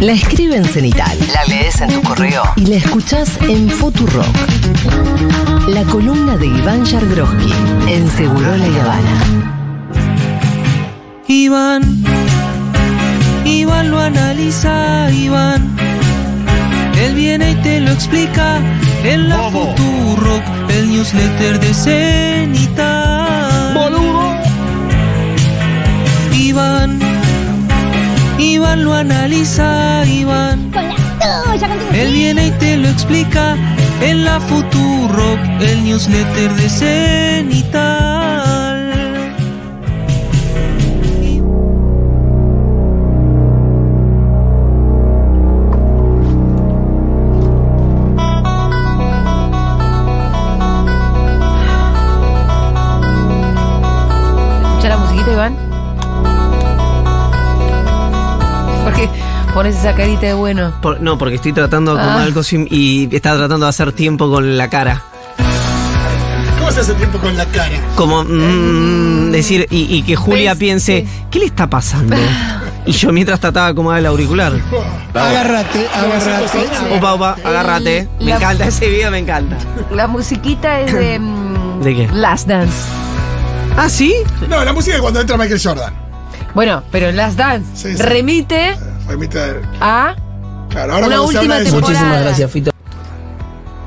La escribe en cenital, la lees en tu correo y la escuchás en Futurock. La columna de Iván Yargroski en Seguro La Habana. Iván, Iván lo analiza, Iván. Él viene y te lo explica en la Futurock, el newsletter de Cenital. Iván lo analiza, Iván. Él viene y te lo explica en la Futurock, el newsletter de Cenital. Pones esa carita de bueno? Por- no, porque estoy tratando de acomodar Ah. el coso y, y estaba tratando de hacer tiempo con la cara. ¿Cómo se hace tiempo con la cara? Como mm, decir, y, y que Julia ¿Ves? piense, ¿qué le está pasando? Y yo mientras trataba de acomodar el auricular. Agárrate, agárrate. Opa, opa, agárrate. Me encanta, ese video me encanta. La musiquita es de. mm, ¿De qué? Last Dance. ¿Ah, sí? No, la música es cuando entra Michael Jordan. Bueno, pero Last Dance Sí, sí. remite Remite a. Claro, ahora Una se última de temporada. Fito.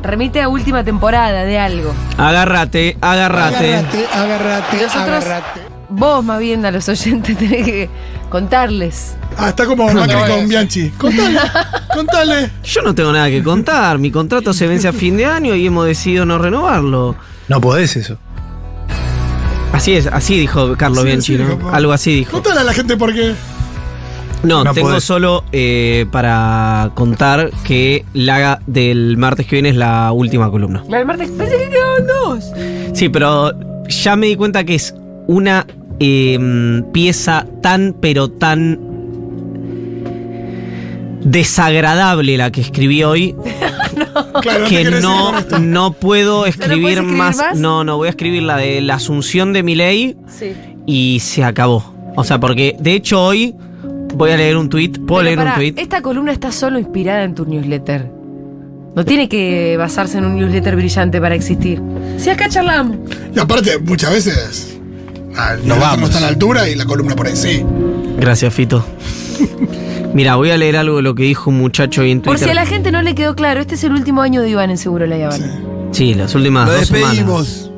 Remite a última temporada de algo. Agárrate, agárrate. Agárrate, agárrate, Nosotros- agárrate. Vos, más bien, a los oyentes tenés que contarles. Ah, está como Macri con Bianchi. Contale, contale. Yo no tengo nada que contar. Mi contrato se vence a fin de año y hemos decidido no renovarlo. No podés eso. Así es, así dijo Carlos Sí, Bianchi, sí, ¿no? Algo así dijo. Contale a la gente por qué. No, No tengo podés. solo eh, para contar que la del martes que viene es la última columna. El martes pensé que quedaban dos. Sí, pero ya me di cuenta que es una eh, pieza tan, pero tan desagradable la que escribí hoy Claro, que no, no puedo escribir, escribir más, más? No, no, voy a escribir la de la asunción de mi ley Sí. y se acabó. O sea, porque de hecho hoy voy a leer un tweet. ¿Puedo Pero leer pará, un tweet? Esta columna está solo inspirada en tu newsletter. No tiene que basarse en un newsletter brillante para existir. Si acá charlamos. Y aparte, muchas veces. ah, Nos no vamos. está a la altura y la columna por ahí sí. Gracias, Fito. Mira, voy a leer algo de lo que dijo un muchacho ahí en Por Twitter. si a la gente no le quedó claro, este es el último año de Iván en Seguro La Habana. Sí, las últimas Lo dos semanas.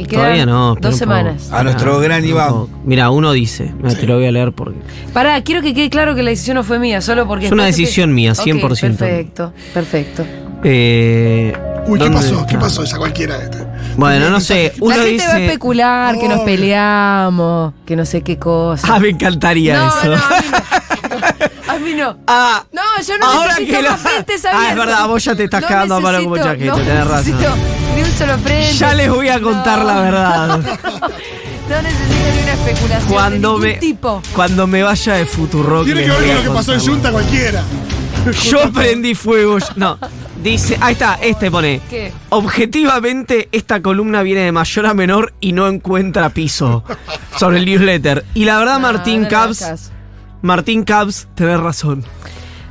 Y Todavía no. dos semanas. a nuestro gran Iván. Mira, uno dice, mira, te lo voy a leer porque. Pará, quiero que quede claro que la decisión no fue mía, solo porque. Es una decisión mía, Ok, 100%. perfecto, perfecto. Eh, Uy, ¿qué ¿dónde pasó? ¿Qué pasó? Ya cualquiera. este. Bueno, no sé. Uno la gente dice. va a especular que nos peleamos, que no sé qué cosa. Ah, me encantaría no, eso. no, a mí no. A mí no. Ah, No, yo no ahora necesito que más frentes Ah, es verdad, vos ya te estás No cagando a necesito- chaqueta, no tenés razón. Ya les voy a contar No. la verdad. No necesito ni una especulación Cuando de me, tipo. cuando me vaya de Futurock. Tiene que ver con a lo que pasó en. Junta cualquiera. Yo prendí fuego. No. Dice, ahí está, este pone. ¿Qué? Objetivamente, esta columna viene de mayor a menor y no encuentra piso sobre el newsletter. Y la verdad, No, Martín no Cabs. Martín Cabs, tenés razón.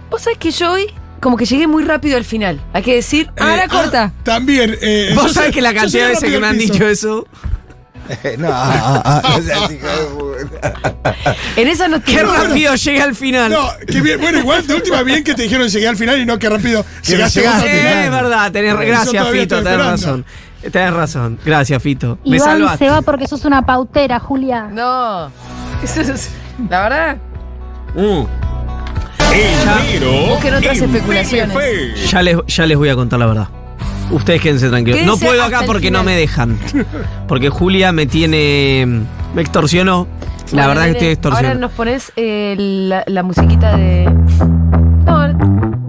Vos sabés que yo hoy como que llegué muy rápido al final. Hay que decir, Eh, corta. ah, también. eh, Vos sabés que la cantidad de veces que me han dicho eso. no, ah, ah. En esa no Qué rápido llegué al final. No, que bien. Bueno, igual de última bien que te dijeron llegué al final y no que rápido llegaste vos al Sí, final. es verdad, tenés gracias, Fito, tenés esperando. razón. Tenés razón. Gracias, Fito. Me salvaste. se va porque sos una pautera, Julia. No. Eso es- la verdad, Mm. Busquen otras especulaciones. Ya les, ya les voy a contar la verdad. Ustedes quédense tranquilos. Quédense no puedo acá porque no me dejan. Porque Julia me tiene. Me extorsionó. La Bueno, verdad que nene, estoy extorsionado. Ahora nos pones eh, la, la musiquita de.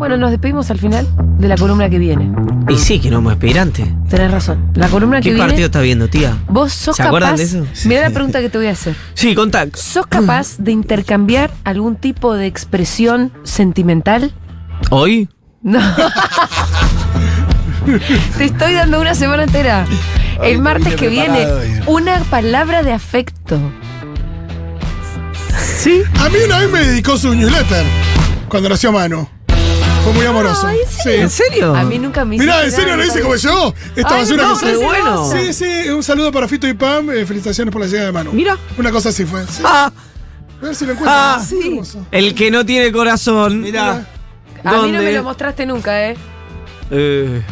No, bueno, nos despedimos al final de la columna que viene. Y sí, que no me aspirante. Tenés razón. La columna que ¿Qué viene. partido está viendo, tía? Vos sos ¿Se capaz. acuerdan de eso? Mira la pregunta que te voy a hacer. Sí, contá. ¿Sos capaz de intercambiar algún tipo de expresión sentimental? ¿Hoy? No. Te estoy dando una semana entera. El martes que viene, una palabra de afecto. Sí. A mí una vez me dedicó su newsletter. cuando nació Manu. Fue muy amoroso. Ay, sí. ¿En serio? A mí nunca me Mirá, hiciste ¿en serio lo hice como yo? Esta Ay, basura no, que qué se- bueno. Sí, sí, un saludo para Fito y Pam. eh, felicitaciones por la llegada de Manu. Mira. Una cosa así fue. sí. Ah, A ver si lo encuentro. Ah, el que no tiene corazón. Mira. A mí no me lo mostraste nunca, ¿eh? Eh,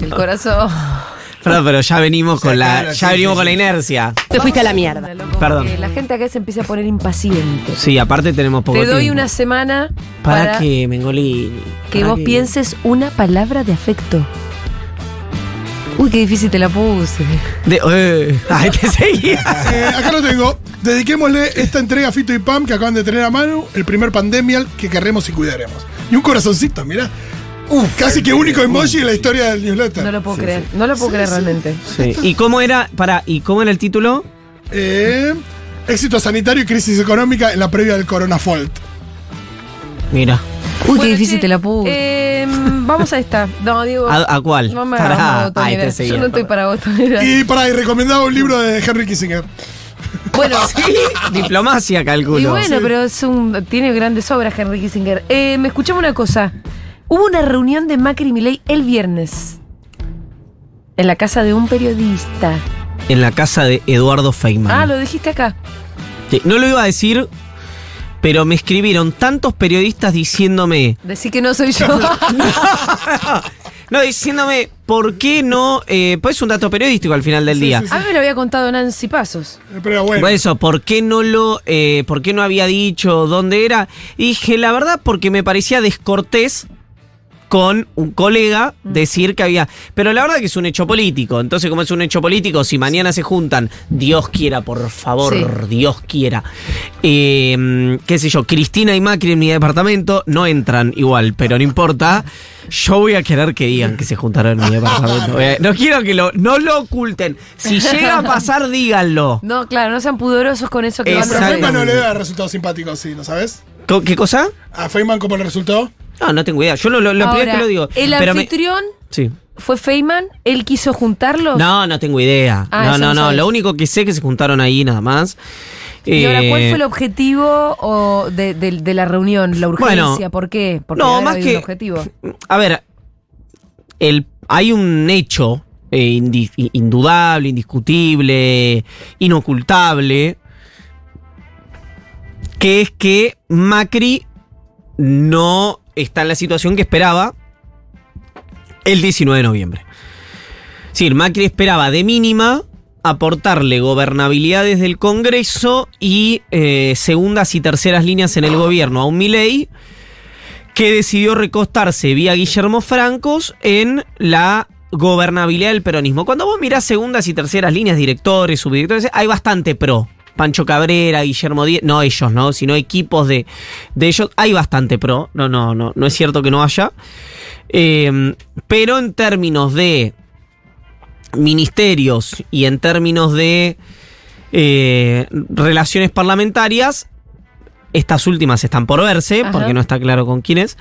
El corazón. pero, pero ya venimos con la, ya venimos con la inercia. Te fuiste a la mierda. Perdón. porque La gente acá se empieza a poner impaciente. Sí, aparte tenemos poco Te doy tiempo. una semana ¿Para, para, qué, Mengolini? que ¿Para vos qué? pienses una palabra de afecto. Uy, qué difícil te la puse. De, eh, ay, te seguía. Eh, acá lo tengo. Dediquémosle esta entrega a Fito y Pam que acaban de tener a Manu, el primer pandemial que querremos y cuidaremos. Y un corazoncito, mirá. Uf, casi que único emoji en la historia del newsletter. No lo puedo creer. No lo puedo creer realmente. Sí. ¿Y cómo era? Para, ¿y cómo era el título? Eh, éxito sanitario y crisis económica en la previa del Corona Fault. Mira. Uy, Bueno, qué difícil che, te la puse. Eh, vamos a esta. No, digo. ¿A, a cuál? No me Pará. hagas Ay, botonera. te seguía. Yo no estoy para botonera. Y para y recomendado un libro de Henry Kissinger. Bueno, Diplomacia, calculo. y bueno, Sí. pero es un, tiene grandes obras Henry Kissinger. Eh, me escuchamos una cosa. Hubo una reunión de Macri y Milei el viernes. En la casa de un periodista. En la casa de Eduardo Feynman. Ah, lo dijiste acá. Sí, No lo iba a decir, pero me escribieron tantos periodistas diciéndome. Decí que no soy yo. No, diciéndome, ¿por qué no? Eh, pues es un dato periodístico al final del Sí, día. sí, sí. A mí me lo había contado Nancy Pasos. Eh, Pero bueno. Por eso, ¿por qué no lo, eh, por qué no había dicho dónde era? Y dije, la verdad, porque me parecía descortés con un colega Mm. decir que había. Pero la verdad que es un hecho político. Entonces, como es un hecho político, si mañana se juntan, Dios quiera, por favor, Sí. Dios quiera. eh, qué sé yo, Cristina y Macri en mi departamento no entran igual, pero no importa. Yo voy a querer que digan que se juntaron en mi departamento. Eh, No quiero que lo, no lo oculten. Si llega a pasar, díganlo. No, claro, no sean pudorosos con eso que Pero van a a Exacto. Feynman no le da resultados simpáticos, sí, ¿no sabes? ¿Qué cosa? ¿A Feynman cómo le resultó? No, no tengo idea. Yo lo, lo, lo primero que lo digo. El pero me- anfitrión sí. fue Feynman. Él quiso juntarlos. No, no tengo idea. Ah, no, no, no sabes. Lo único que sé es que se juntaron ahí nada más. Y ahora, ¿cuál Eh, fue el objetivo o de, de- de la reunión? ¿La urgencia? Bueno, ¿Por qué? Porque no, más que- un objetivo. A ver, el, hay un hecho eh, indi- indudable, indiscutible, inocultable, que es que Macri no está en la situación que esperaba el 19 de noviembre. Es decir, Macri esperaba de mínima aportarle gobernabilidad desde el Congreso y eh, segundas y terceras líneas en el gobierno a un Milei que decidió recostarse vía Guillermo Francos en la gobernabilidad del peronismo. Cuando vos mirás segundas y terceras líneas, directores, subdirectores, hay bastante pro. Pancho Cabrera, Guillermo Díez, no ellos, ¿no? Sino equipos de, de ellos, hay bastante pro. No, no, no, no es cierto que no haya. Eh, pero en términos de ministerios y en términos de eh, relaciones parlamentarias, estas últimas están por verse, Ajá. porque no está claro con quiénes.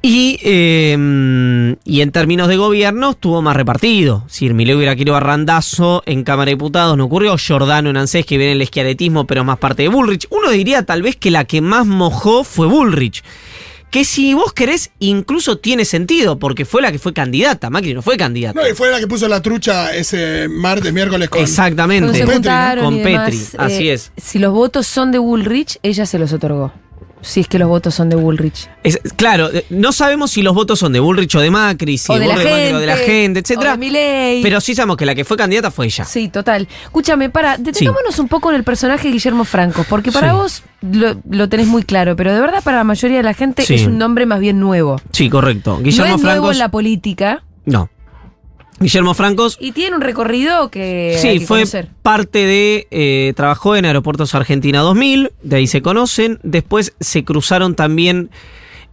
Y, eh, y en términos de gobierno estuvo más repartido. Si Milei hubiera querido a Randazo en Cámara de Diputados, no ocurrió. Giordano en ANSES, que viene el esquiaretismo, pero es más parte de Bullrich. Uno diría tal vez que la que más mojó fue Bullrich. Que si vos querés, incluso tiene sentido, porque fue la que fue candidata. Macri no fue candidata. No, y fue la que puso la trucha ese martes, miércoles con. Exactamente. Con demás, Petri, así eh, es. Si los votos son de Woolrich, ella se los otorgó. Si es que los votos son de Woolrich. Es- claro, eh, no sabemos si los votos son de Bullrich o de Macri, si o de la Bullrich gente. o de la gente, O etcétera. de. Pero sí sabemos que la que fue candidata fue ella. Sí, total. Escúchame, para, detengámonos un poco en el personaje de Guillermo Franco, porque para Sí. vos lo, lo tenés muy claro, pero de verdad para la mayoría de la gente Sí. es un nombre más bien nuevo. Sí, correcto. Guillermo no es nuevo en la política No. Guillermo Francos. y tiene un recorrido que hay Sí, que fue conocer. parte de. eh, trabajó en Aeropuertos Argentina 2000, de ahí se conocen. Después se cruzaron también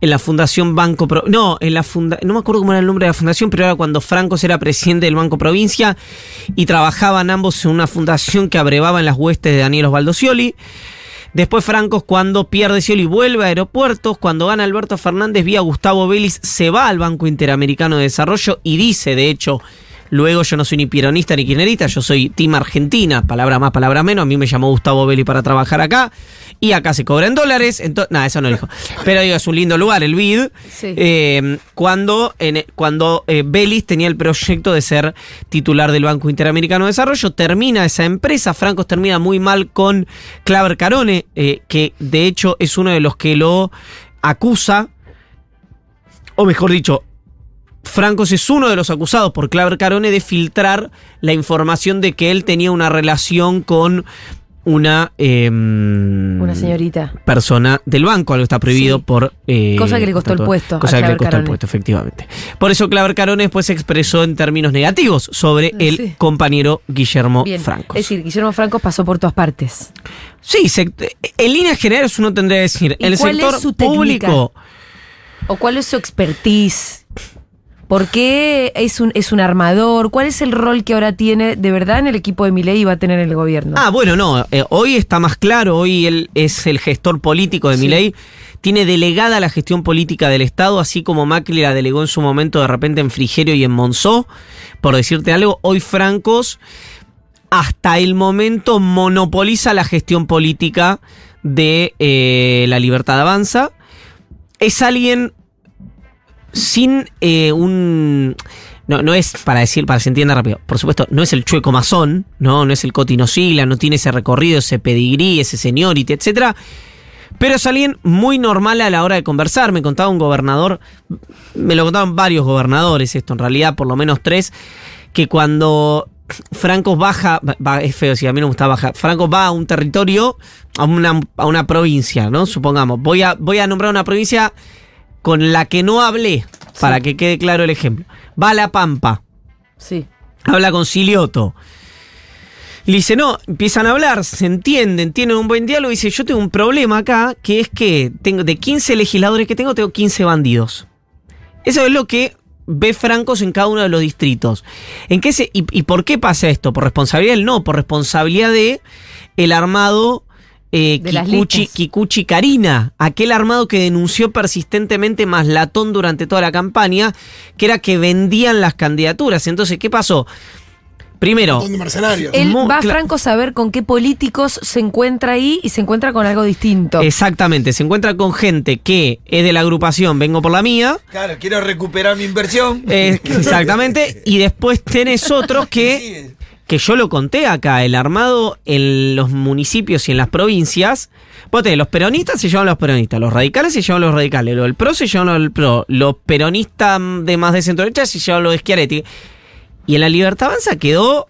en la Fundación Banco Pro. No, en la funda, No me acuerdo cómo era el nombre de la fundación, pero era cuando Francos era presidente del Banco Provincia y trabajaban ambos en una fundación que abrevaba en las huestes de Daniel Osvaldo Scioli. Después Francos cuando pierde Scioli vuelve a aeropuertos, cuando gana Alberto Fernández vía Gustavo Vélez se va al Banco Interamericano de Desarrollo y dice de hecho Luego yo no soy ni peronista ni kirchnerista, yo soy team Argentina, palabra más, palabra menos. A mí me llamó Gustavo Belli para trabajar acá y acá se cobra en dólares. Entonces, nada, eso no lo dijo. Pero digo, es un lindo lugar, el BID. Sí. Eh, cuando en, cuando eh, Belis tenía el proyecto de ser titular del Banco Interamericano de Desarrollo, termina esa empresa. Francos termina muy mal con Claver Carone, eh, que de hecho es uno de los que lo acusa, o mejor dicho, Francos es uno de los acusados por Claver Carone de filtrar la información de que él tenía una relación con una em, Una señorita. persona del banco, algo está prohibido Sí. por... eh, Cosa que le costó el puesto a Cosa que le costó el puesto, efectivamente. Por eso Claver Carone después se expresó en términos negativos sobre el compañero Guillermo Bien. Francos. Es decir, Guillermo Franco pasó por todas partes. sí, se- en líneas generales uno tendría que decir, ¿Y en el cuál es sector técnica? público... ¿O cuál es su expertise? ¿Por qué es un, es un armador? ¿Cuál es el rol que ahora tiene de verdad en el equipo de Milei y va a tener en el gobierno? Ah, bueno, no. eh, hoy está más claro. Hoy él es el gestor político de Sí. Milei. Tiene delegada la gestión política del Estado, así como Macri la delegó en su momento de repente en Frigerio y en Monzó. Por decirte algo, hoy Francos hasta el momento monopoliza la gestión política de eh, la Libertad Avanza. Es alguien sin eh, un... No, no es para decir, para que se entienda rápido. Por supuesto, no es el chueco masón, no, no es el cotinosila, no tiene ese recorrido, ese pedigrí, ese seniority, etcétera. Pero es alguien muy normal a la hora de conversar. Me contaba un gobernador, me lo contaban varios gobernadores, esto en realidad, por lo menos tres, que cuando Franco baja, va- es feo si a mí no me gusta bajar, Franco va a un territorio, a una, a una provincia, ¿no? Supongamos, voy a, voy a nombrar una provincia con la que no hablé, para que quede claro el ejemplo. Va a La Pampa, Sí. habla con Silioto. Le dice, no, empiezan a hablar, se entienden, tienen un buen diálogo. Y dice, yo tengo un problema acá, que es que tengo de 15 legisladores que tengo, tengo 15 bandidos. Eso es lo que ve Francos en cada uno de los distritos. ¿En qué se, y, y por qué pasa esto? ¿Por responsabilidad de él? No, por responsabilidad de el armado eh, Kikuchi, Karina, aquel armado que denunció persistentemente más latón durante toda la campaña, que era que vendían las candidaturas. Entonces, ¿qué pasó? Primero, mercenarios. Él va a Franco saber con qué políticos se encuentra ahí y se encuentra con algo distinto. exactamente, se encuentra con gente que es de la agrupación Vengo por la mía. Claro, quiero recuperar mi inversión. eh, exactamente. Y después tenés otros que, que yo lo conté acá, el armado en los municipios y en las provincias. Vos los peronistas se llevan los peronistas, los radicales se llevan los radicales, los del PRO se llevan los PRO, los peronistas de más de centro derecha se llevan los de Schiaretti. Y en la Libertad Avanza quedó,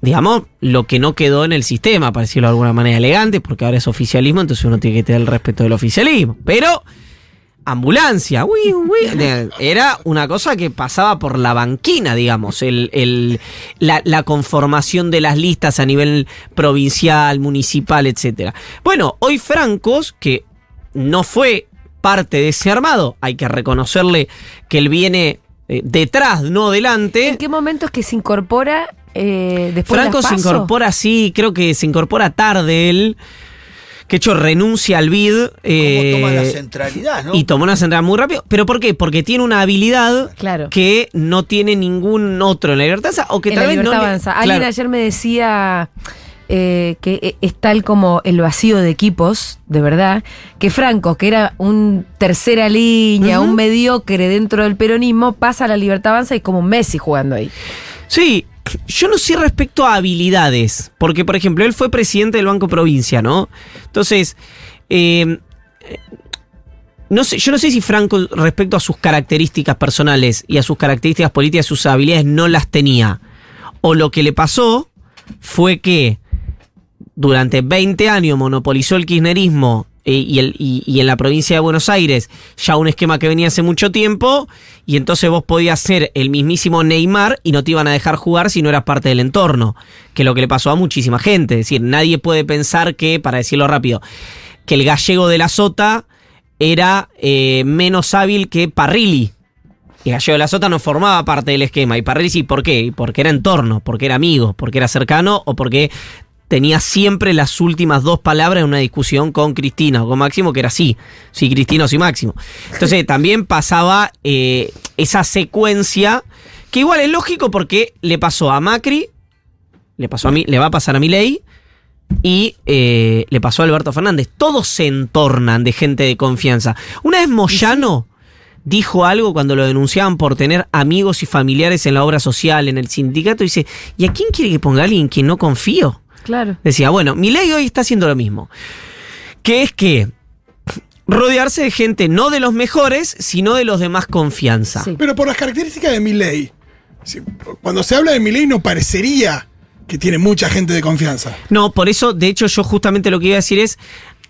digamos, lo que no quedó en el sistema, para decirlo de alguna manera elegante, porque ahora es oficialismo, entonces uno tiene que tener el respeto del oficialismo. Pero ambulancia, uy, uy, era una cosa que pasaba por la banquina, digamos, el, el- la, la conformación de las listas a nivel provincial, municipal, etcétera. Bueno, hoy Francos, que no fue parte de ese armado, hay que reconocerle que él viene eh, detrás, no delante. ¿En qué momento es que se incorpora eh, después Franco de las se PASO? incorpora así, creo que se incorpora tarde él. Que hecho renuncia al BID. ¿Cómo eh, toma la centralidad, no? y tomó una central muy rápido. ¿Pero por qué? Porque tiene una habilidad Claro. que no tiene ningún otro en la libertad Avanza, o que en tal la vez no le- avanza. Alguien Claro. ayer me decía eh, que eh, es tal como el vacío de equipos, de verdad, que Franco, que era un tercera línea, un mediocre dentro del peronismo, pasa a la libertad avanza y como un Messi jugando ahí. Sí, yo no sé respecto a habilidades, porque por ejemplo él fue presidente del Banco Provincia, ¿no? Entonces, eh, no sé, yo no sé si Franco respecto a sus características personales y a sus características políticas, sus habilidades no las tenía. O lo que le pasó fue que durante 20 años monopolizó el kirchnerismo y, el- y- y en la provincia de Buenos Aires ya un esquema que venía hace mucho tiempo y entonces vos podías ser el mismísimo Neymar y no te iban a dejar jugar si no eras parte del entorno, que es lo que le pasó a muchísima gente. Es decir, nadie puede pensar que, para decirlo rápido, que el gallego de la sota era eh, menos hábil que Parrilli. Y Gallego de la Sota no formaba parte del esquema. Y Parrilli sí, ¿por qué? Porque era entorno, porque era amigo, porque era cercano o porque tenía siempre las últimas dos palabras en una discusión con Cristina o con Máximo, que era sí, sí Cristina o sí Máximo. Entonces también pasaba eh, esa secuencia Que igual es lógico porque le pasó a Macri, le pasó a mí, le va a pasar a Milei y eh, le pasó a Alberto Fernández. Todos se entornan de gente de confianza. Una vez Moyano dijo algo cuando lo denunciaban por tener amigos y familiares en la obra social, en el sindicato, y dice, ¿y a quién quiere que ponga a alguien que no confío? Claro. Decía, bueno, Milei hoy está haciendo lo mismo. Que es que rodearse de gente no de los mejores, sino de los de más confianza. Sí. Pero por las características de Milei. sí, Cuando se habla de Milei no parecería que tiene mucha gente de confianza. No, por eso, de hecho, yo justamente lo que iba a decir es.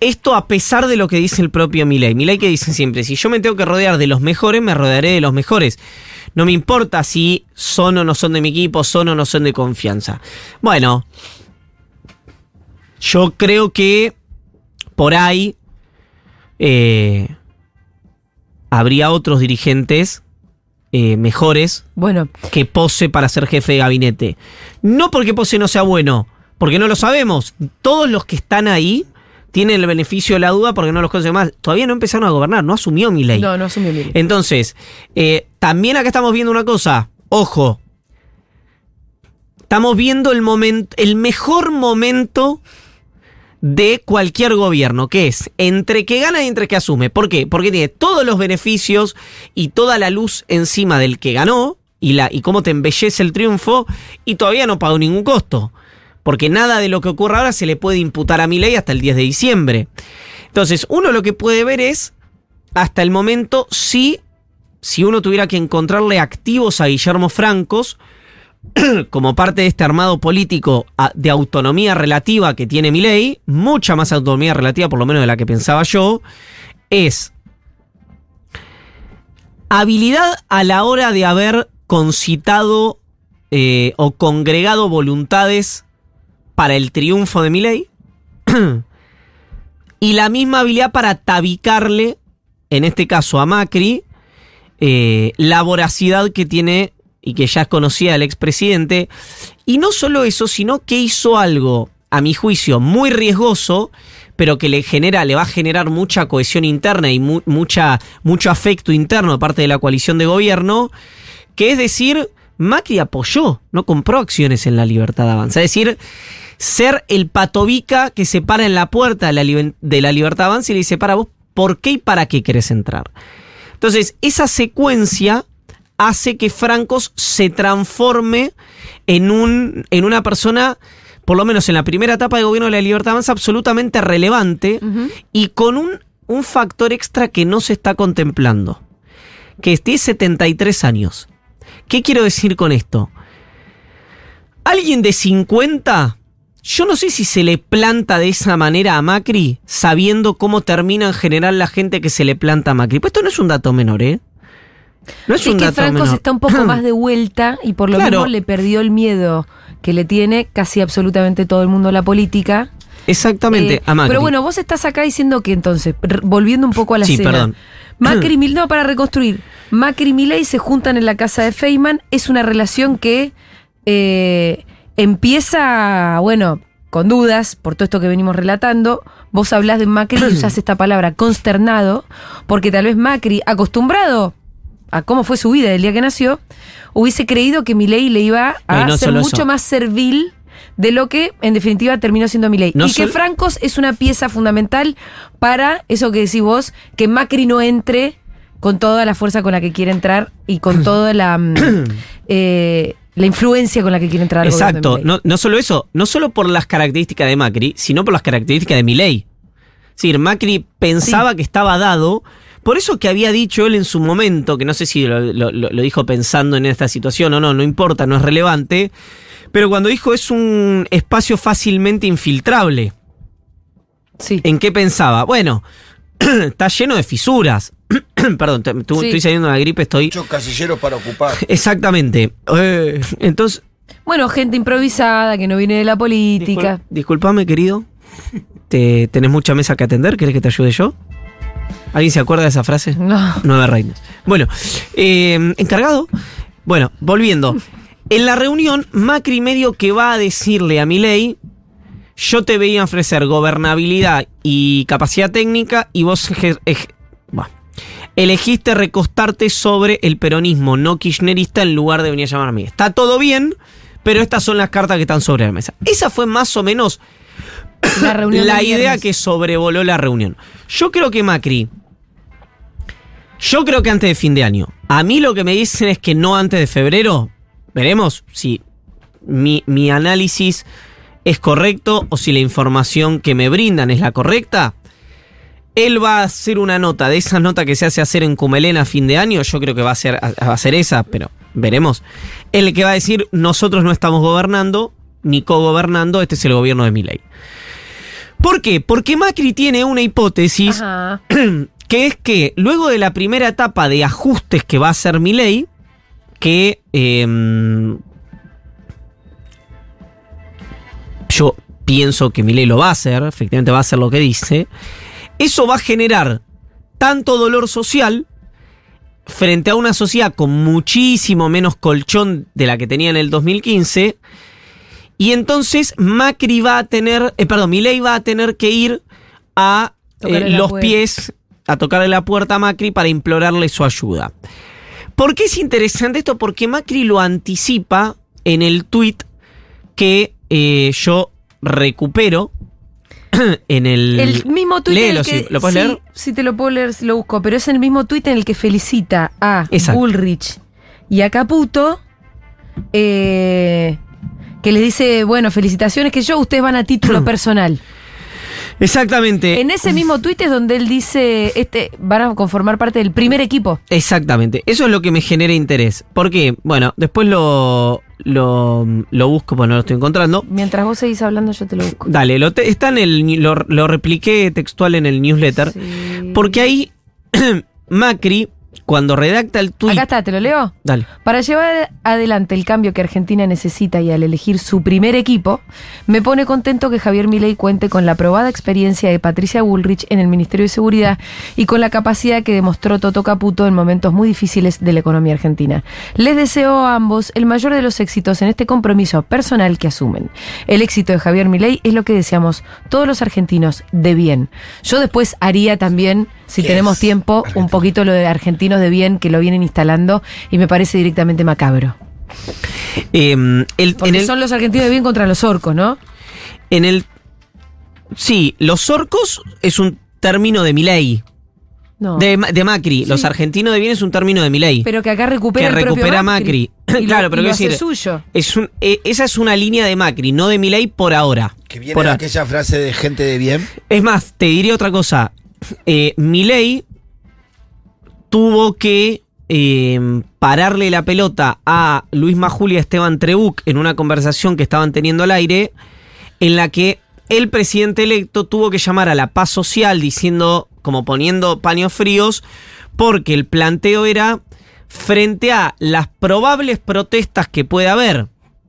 Esto a pesar de lo que dice el propio Milei. Milei que dice siempre, si yo me tengo que rodear de los mejores, me rodearé de los mejores. No me importa si son o no son de mi equipo, son o no son de confianza. Bueno, yo creo que por ahí eh, habría otros dirigentes eh, mejores Bueno, que Pose para ser jefe de gabinete. No porque Pose no sea bueno, porque no lo sabemos. Todos los que están ahí tienen el beneficio de la duda porque no los conocen más. Todavía no empezaron a gobernar, no asumió mi ley. no, no asumió Milei. Entonces, eh, también acá estamos viendo una cosa. Ojo. Estamos viendo el momento, el mejor momento de cualquier gobierno, que es entre que gana y entre que asume. ¿Por qué? Porque tiene todos los beneficios y toda la luz encima del que ganó y, la, y cómo te embellece el triunfo y todavía no pagó ningún costo. Porque nada de lo que ocurra ahora se le puede imputar a mi ley hasta el 10 de diciembre. Entonces, uno lo que puede ver es, hasta el momento, si, si uno tuviera que encontrarle activos a Guillermo Francos, como parte de este armado político a- de autonomía relativa que tiene Milei, mucha más autonomía relativa, por lo menos de la que pensaba yo, es habilidad a la hora de haber concitado eh, o congregado voluntades para el triunfo de Milei y la misma habilidad para tabicarle, en este caso a Macri, eh, la voracidad que tiene y que ya es conocida del expresidente. Y no solo eso, sino que hizo algo, a mi juicio, muy riesgoso, pero que le genera, le va a generar mucha cohesión interna y mu- mucha, mucho afecto interno de parte de la coalición de gobierno, que es decir, Macri apoyó, no compró acciones en la libertad avanza. Es decir, ser el patobica que se para en la puerta de la, de la libertad avanza y le dice, para vos, ¿por qué y para qué querés entrar? Entonces, esa secuencia hace que Francos se transforme en, un, en una persona, por lo menos en la primera etapa de gobierno de la Libertad Avanza, absolutamente relevante y con un, un factor extra que no se está contemplando, que esté 73 años. ¿Qué quiero decir con esto? Alguien de 50, yo no sé si se le planta de esa manera a Macri, sabiendo cómo termina en general la gente que se le planta a Macri. Pues esto no es un dato menor, ¿eh? No es, Es un que dato Francos menor. está un poco más de vuelta y por lo Claro. mismo le perdió el miedo que le tiene casi absolutamente todo el mundo a la política. Exactamente, Eh, a Macri. Pero bueno, vos estás acá diciendo que entonces, volviendo un poco a la Sí, escena. perdón. Macri Mil- no, para reconstruir. Macri y Milei se juntan en la casa de Feynman. Es una relación que eh, empieza, bueno, con dudas, por todo esto que venimos relatando. Vos hablás de Macri y usás esta palabra consternado, porque tal vez Macri, acostumbrado a cómo fue su vida el día que nació, hubiese creído que Milei le iba a No, y no ser mucho eso. más servil de lo que en definitiva terminó siendo Milei. No y que Francos es una pieza fundamental para eso que decís vos, que Macri no entre con toda la fuerza con la que quiere entrar y con toda la, mm, eh, la influencia con la que quiere entrar. Exacto, no, no solo eso, no solo por las características de Macri, sino por las características de Milei. Es decir, Macri pensaba que estaba dado, por eso que había dicho él en su momento, que no sé si lo, lo- lo- lo dijo pensando en esta situación o no, no importa, no es relevante, pero cuando dijo es un espacio fácilmente infiltrable. Sí. ¿En qué pensaba? Bueno, está lleno de fisuras. Perdón, te- tu- Sí. estoy saliendo de la gripe, estoy... Muchos casilleros para ocupar. Exactamente. Eh, entonces, Bueno, gente improvisada que no viene de la política. Discul- Disculpame, querido. ¿Te, ¿Tenés mucha mesa que atender? ¿Querés que te ayude yo? ¿Alguien se acuerda de esa frase? No. Nueve reinas. Bueno, eh, encargado. Bueno, volviendo. En la reunión, Macri medio que va a decirle a Milei, yo te veía ofrecer gobernabilidad y capacidad técnica y vos bah, elegiste recostarte sobre el peronismo no kirchnerista en lugar de venir a llamar a mí. Está todo bien, pero estas son las cartas que están sobre la mesa. Esa fue más o menos La la idea que sobrevoló la reunión. Yo creo que Macri. Yo creo que antes de fin de año. A mí lo que me dicen es que no antes de febrero. Veremos si mi, mi análisis es correcto o si la información que me brindan es la correcta. Él va a hacer una nota, de esa nota que se hace hacer en Cumelena a fin de año, yo creo que va a ser, va a esa, pero veremos. El que va a decir, nosotros no estamos gobernando, ni co-gobernando, este es el gobierno de Milei. ¿Por qué? Porque Macri tiene una hipótesis Ajá. que es que luego de la primera etapa de ajustes que va a hacer Milei, que em, yo pienso que Milei lo va a hacer, efectivamente va a hacer lo que dice, eso va a generar tanto dolor social frente a una sociedad con muchísimo menos colchón de la que tenía en el 2015, y entonces Macri va a tener, eh, perdón, Milei va a tener que ir a eh, los pies, a tocarle la puerta a Macri para implorarle su ayuda. ¿Por qué es interesante esto? Porque Macri lo anticipa en el tweet que eh, yo recupero en el... El mismo tuit en el que, sí. ¿Lo puedes sí, leer? Sí, te lo puedo leer si lo busco, pero es el mismo tuit en el que felicita a Exacto. Bullrich y a Caputo, eh, que les dice, bueno, felicitaciones que yo, ustedes van a título personal. Exactamente. En ese mismo tuit es donde él dice, este, van a conformar parte del primer equipo. Exactamente. Eso es lo que me genera interés. ¿Por qué? Bueno, después lo, lo, lo busco, pues no lo estoy encontrando. Mientras vos seguís hablando, yo te lo busco. Dale, lo te- está en el. Lo, lo repliqué textual en el newsletter. Sí. Porque ahí Macri, cuando redacta el tweet. Acá está, ¿te lo leo? Dale. Para llevar adelante el cambio que Argentina necesita y al elegir su primer equipo, me pone contento que Javier Milei cuente con la probada experiencia de Patricia Bullrich en el Ministerio de Seguridad y con la capacidad que demostró Toto Caputo en momentos muy difíciles de la economía argentina. Les deseo a ambos el mayor de los éxitos en este compromiso personal que asumen. El éxito de Javier Milei es lo que deseamos todos los argentinos de bien. Yo después haría también, si ¿Qué tenemos es tiempo, un poquito lo de argentinos de bien que lo vienen instalando y me parece directamente macabro. Eh, el- Porque en, el, son los argentinos de bien contra los orcos, ¿no? en el. Sí, los orcos es un término de Milei. No. De, de Macri. Los argentinos de bien es un término de Milei. pero que acá recupera que el propio recupera Macri. Macri. Y lo- Claro, pero y lo quiero hace decir- suyo. Es un, eh, esa es una línea de Macri, no de Milei por ahora. Que viene Por aquella frase de gente de bien. Es más, te diría otra cosa. Eh, Milei tuvo que eh, pararle la pelota a Luis Majuli y a Esteban Trebuc en una conversación que estaban teniendo al aire, en la que el presidente electo tuvo que llamar a la paz social diciendo, como poniendo paños fríos, porque el planteo era frente a las probables protestas que puede haber,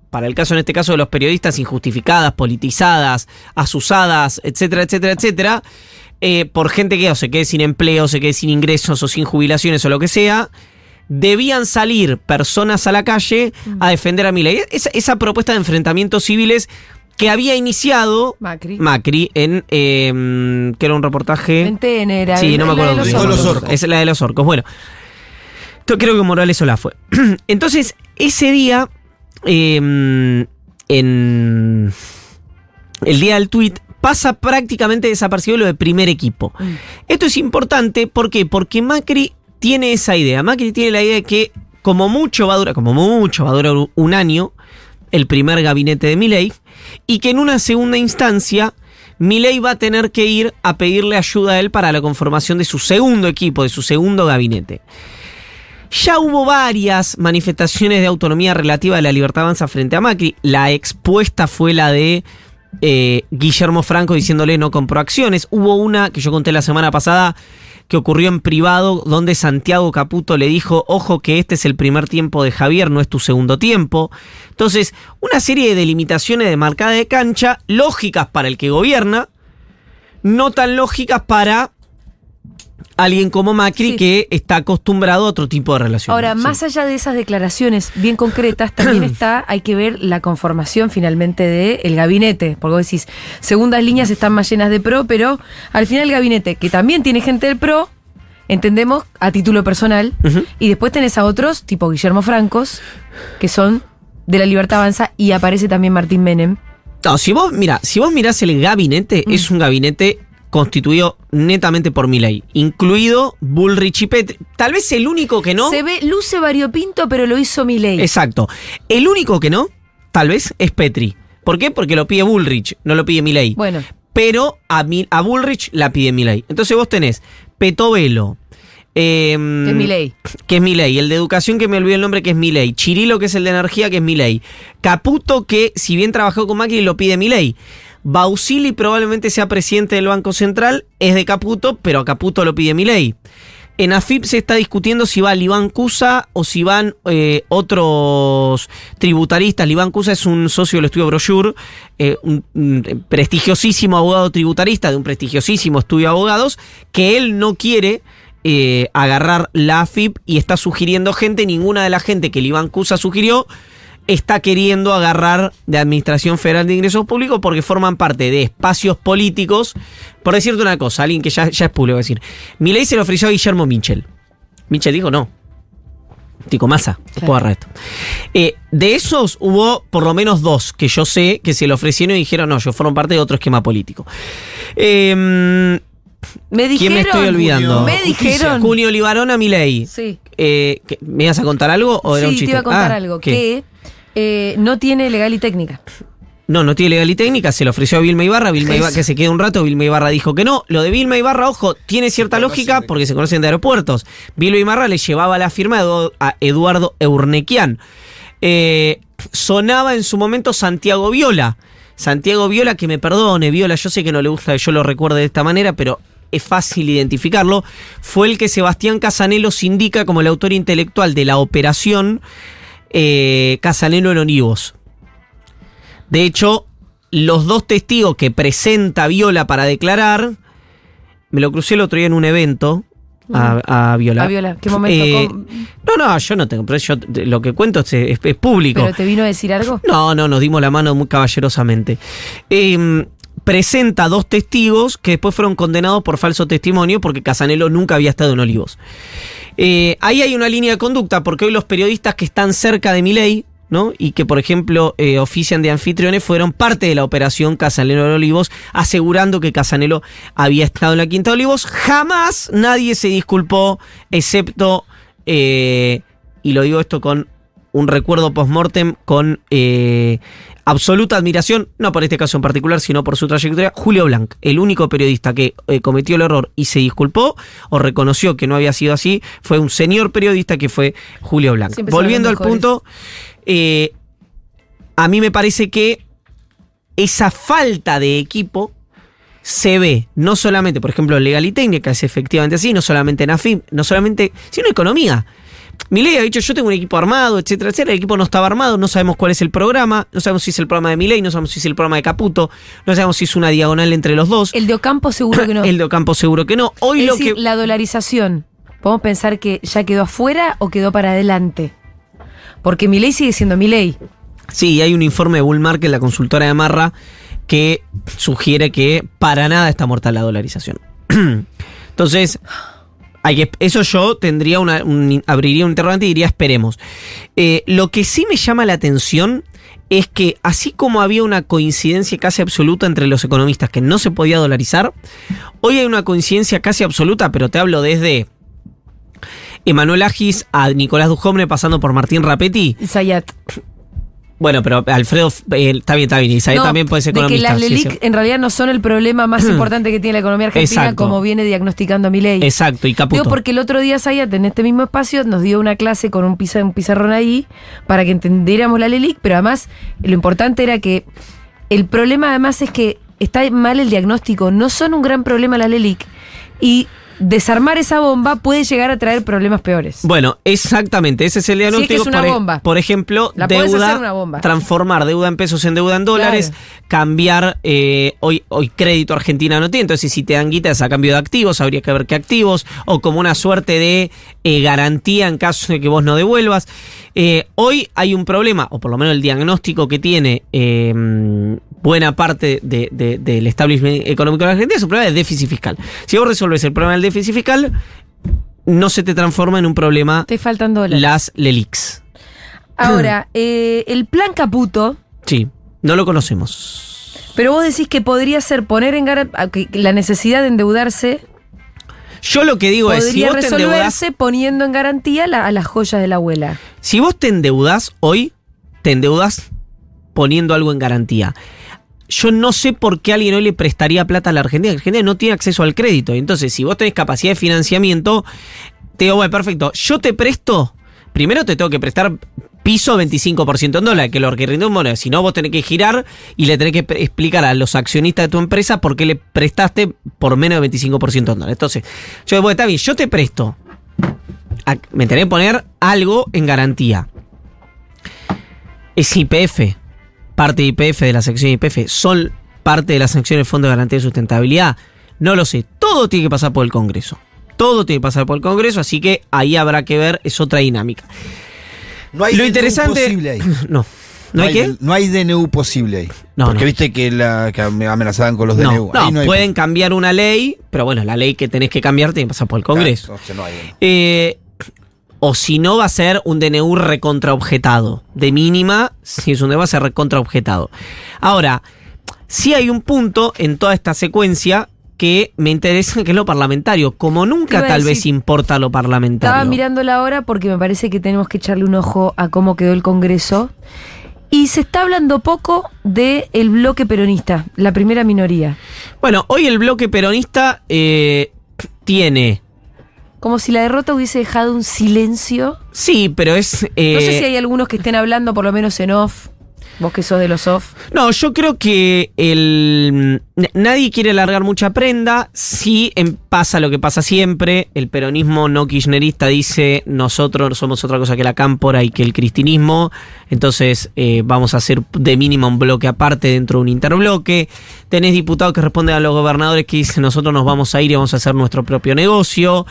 para el caso en este caso de los periodistas injustificadas, politizadas, asusadas, etcétera, etcétera, etcétera, eh, por gente que o se quede sin empleo, se quede sin ingresos o sin jubilaciones o lo que sea, debían salir personas a la calle a defender a Milei. Esa, esa propuesta de enfrentamientos civiles que había iniciado Macri. Macri en eh, que era un reportaje En TN era. Sí, no me la de acuerdo. los Dijo orcos. los orcos. Es la de los orcos. Bueno, esto creo que Morales Solá fue. Entonces, ese día, eh, en el día del tweet, pasa prácticamente desapercibido lo de primer equipo. Mm. Esto es importante, ¿por qué? Porque Macri tiene esa idea. Macri tiene la idea de que como mucho va a durar, como mucho va a durar un año el primer gabinete de Milei y que en una segunda instancia Milei va a tener que ir a pedirle ayuda a él para la conformación de su segundo equipo, de su segundo gabinete. Ya hubo varias manifestaciones de autonomía relativa de la libertad avanza frente a Macri. La expuesta fue la de eh, Guillermo Franco diciéndole no compró acciones. Hubo una que yo conté la semana pasada que ocurrió en privado donde Santiago Caputo le dijo, ojo que este es el primer tiempo de Javier, no es tu segundo tiempo. Entonces, una serie de delimitaciones de marcada de cancha, lógicas para el que gobierna, no tan lógicas para alguien como Macri Sí. que está acostumbrado a otro tipo de relaciones. Ahora, Sí. más allá de esas declaraciones bien concretas, también está, hay que ver la conformación finalmente del gabinete. Porque vos decís, segundas líneas están más llenas de pro, pero al final el gabinete, que también tiene gente del pro, entendemos a título personal. Y después tenés a otros, tipo Guillermo Francos, que son de la Libertad Avanza, y aparece también Martín Menem. No, si vos, mira, si vos mirás el gabinete, Mm. es un gabinete constituido netamente por Milei, incluido Bullrich y Petri. Tal vez el único que no. Se ve, luce variopinto, pero lo hizo Milei. Exacto. El único que no, tal vez, es Petri. ¿Por qué? Porque lo pide Bullrich, no lo pide Milei. Bueno, Pero a, a Bullrich la pide Milei. Entonces vos tenés Petovelo. em, que es Milei. que es Milei, el de educación que me olvidé el nombre que es Milei, Chirilo que es el de energía que es Milei, Caputo que si bien trabajó con Macri lo pide Milei, Bausili probablemente sea presidente del Banco Central, es de Caputo, pero a Caputo lo pide Milei. En AFIP se está discutiendo si va Liván Cusa o si van eh, otros tributaristas. Liván Cusa es un socio del estudio Brochure, eh, un, prestigiosísimo abogado tributarista de un prestigiosísimo estudio de abogados, que él no quiere eh, agarrar la AFIP y está sugiriendo gente, ninguna de la gente que el Iván Cusa sugirió está queriendo agarrar de Administración Federal de Ingresos Públicos porque forman parte de espacios políticos. Por decirte una cosa, alguien que ya, ya es público, decir, Milei se lo ofreció a Guillermo Minchel. Minchel dijo no. Tico Massa, te puedo agarrar esto. Eh, de esos hubo por lo menos dos que yo sé que se lo ofrecieron y dijeron no, yo formo parte de otro esquema político. Eh, Me dijeron. ¿Quién me estoy olvidando? Me dijeron. Junio Libarona Milei. Sí. Eh, ¿qué- ¿Me ibas a contar algo o era un sí, chiste? te iba a contar Ah, algo. ¿qué? Que eh, no tiene legal y técnica. No, no tiene legal y técnica, se lo ofreció a Vilma Ibarra, Vilma. Ibarra que se quede un rato, Vilma Ibarra dijo que no. Lo de Vilma Ibarra, ojo, tiene cierta lógica porque se conocen de aeropuertos. Vilma Ibarra le llevaba la firma a Edu- a Eduardo Eurnequian. Eh, sonaba en su momento Santiago Viola. Santiago Viola, que me perdone, Viola, yo sé que no le gusta que yo lo recuerde de esta manera, pero es fácil identificarlo. Fue el que Sebastián Casanelo se indica como el autor intelectual de la operación eh, Casanelo en Olivos. De hecho, los dos testigos que presenta Viola para declarar, me lo crucé el otro día en un evento a, a Viola. A Viola, ¿qué momento? Eh, no, no, yo no tengo, pero yo lo que cuento es, es- es público. ¿Pero te vino a decir algo? No, no, nos dimos la mano muy caballerosamente. Eh, presenta dos testigos que después fueron condenados por falso testimonio porque Casanelo nunca había estado en Olivos. Eh, ahí hay una línea de conducta porque hoy los periodistas que están cerca de Milei, ¿no? Y que, por ejemplo, eh, ofician de anfitriones, fueron parte de la operación Casanelo de Olivos, asegurando que Casanelo había estado en la Quinta de Olivos. Jamás nadie se disculpó, excepto, eh, y lo digo esto con un recuerdo post-mortem, con eh, absoluta admiración, no por este caso en particular, sino por su trayectoria, Julio Blanc, el único periodista que eh, cometió el error y se disculpó o reconoció que no había sido así, fue un señor periodista que fue Julio Blanc. Siempre Volviendo al punto, eh, a mí me parece que esa falta de equipo se ve no solamente, por ejemplo, en legal y técnica, es efectivamente así, no solamente en AFIP, no solamente, sino en economía. Milei ha dicho, yo tengo un equipo armado, etcétera, etcétera. El equipo no estaba armado, no sabemos cuál es el programa, no sabemos si es el programa de Milei, no sabemos si es el programa de Caputo, no sabemos si es una diagonal entre los dos. El de Ocampo seguro que no. El de Ocampo seguro que no. Hoy es lo decir, que... la dolarización. ¿Podemos pensar que ya quedó afuera o quedó para adelante? Porque mi ley sigue siendo mi ley. Sí, hay un informe de Bull Market, la consultora de Marra, que sugiere que para nada está muerta la dolarización. Entonces, eso yo tendría una, un- abriría un interrogante y diría esperemos. Eh, lo que sí me llama la atención es que así como había una coincidencia casi absoluta entre los economistas que no se podía dolarizar, hoy hay una coincidencia casi absoluta, pero te hablo desde Emanuel Agis a Nicolás Dujovne pasando por Martín Rapetti. Sayat. Bueno, pero Alfredo, eh, está bien, está bien. No, también puede ser de que economista. las LELIC sí. en realidad no son el problema más importante que tiene la economía argentina, Exacto. como viene diagnosticando mi ley. Exacto, y Caputo. Digo porque el otro día Sayat en este mismo espacio nos dio una clase con un pizarrón ahí para que entendiéramos la LELIC, pero además lo importante era que el problema además es que está mal el diagnóstico, no son un gran problema la LELIC y desarmar esa bomba puede llegar a traer problemas peores. Bueno, exactamente, ese es el diagnóstico. Sí, es que es una por, e- bomba. por ejemplo, La deuda, hacer una bomba. transformar deuda en pesos en deuda en dólares, cambiar, eh, hoy, hoy crédito Argentina no tiene, entonces si te dan guitas a cambio de activos, habría que ver qué activos, o como una suerte de eh, garantía en caso de que vos no devuelvas. Eh, hoy hay un problema, o por lo menos el diagnóstico que tiene eh, buena parte de- de- del establishment económico de la Argentina es un problema de déficit fiscal. Si vos resolves el problema del déficit fiscal, no se te transforma en un problema Te faltan dólares. las LELIX. Ahora, eh, el plan Caputo, Sí, no lo conocemos. pero vos decís que podría ser poner en la necesidad de endeudarse Yo lo que digo es, si podría vos te endeudás, resolverse poniendo en garantía la- a las joyas de la abuela. si vos te endeudás hoy, te endeudas poniendo algo en garantía. Yo no sé por qué alguien hoy le prestaría plata a la Argentina. La Argentina no tiene acceso al crédito. Entonces, si vos tenés capacidad de financiamiento, te digo, bueno, perfecto, yo te presto, primero te tengo que prestar piso 25% en dólar, que lo que rinde un moneda. Si no, vos tenés que girar y le tenés que explicar a los accionistas de tu empresa por qué le prestaste por menos de 25% en dólar. Entonces, yo digo, está bien, yo te presto. Me tenés que poner algo en garantía. Es IPF, parte de IPF de la sección IPF, son parte de las secciones del Fondo de Garantía de Sustentabilidad. No lo sé, todo tiene que pasar por el Congreso. Todo tiene que pasar por el Congreso, así que ahí habrá que ver, es otra dinámica. No hay Lo DNU interesante. posible ahí. No. ¿No hay qué? No hay DNU posible ahí. No, Porque no. viste que, la, que amenazaban con los No, DNU. no, Ahí no hay pueden cambiar una ley, pero bueno, la ley que tenés que cambiar tiene que pasar por el Congreso. Claro, entonces no hay DNU. Eh, o si no, va a ser un DNU recontraobjetado. De mínima, si es un DNU, va a ser recontraobjetado. Ahora, sí hay un punto en toda esta secuencia que me interesa, que es lo parlamentario. Como nunca tal vez importa lo parlamentario. Estaba mirando la hora porque me parece que tenemos que echarle un ojo a cómo quedó el Congreso. Y se está hablando poco del el bloque peronista, la primera minoría. Bueno, hoy el bloque peronista eh, tiene... Como si la derrota hubiese dejado un silencio. Sí, pero es... No eh, sé si hay algunos que estén hablando, por lo menos en off. Vos que sos de los off. No, yo creo que el nadie quiere largar mucha prenda. Sí em- pasa lo que pasa siempre. El peronismo no kirchnerista dice nosotros somos otra cosa que la cámpora y que el cristinismo. Entonces eh, vamos a hacer de mínima un bloque aparte dentro de un interbloque. Tenés diputados que responden a los gobernadores que dicen nosotros nos vamos a ir y vamos a hacer nuestro propio negocio.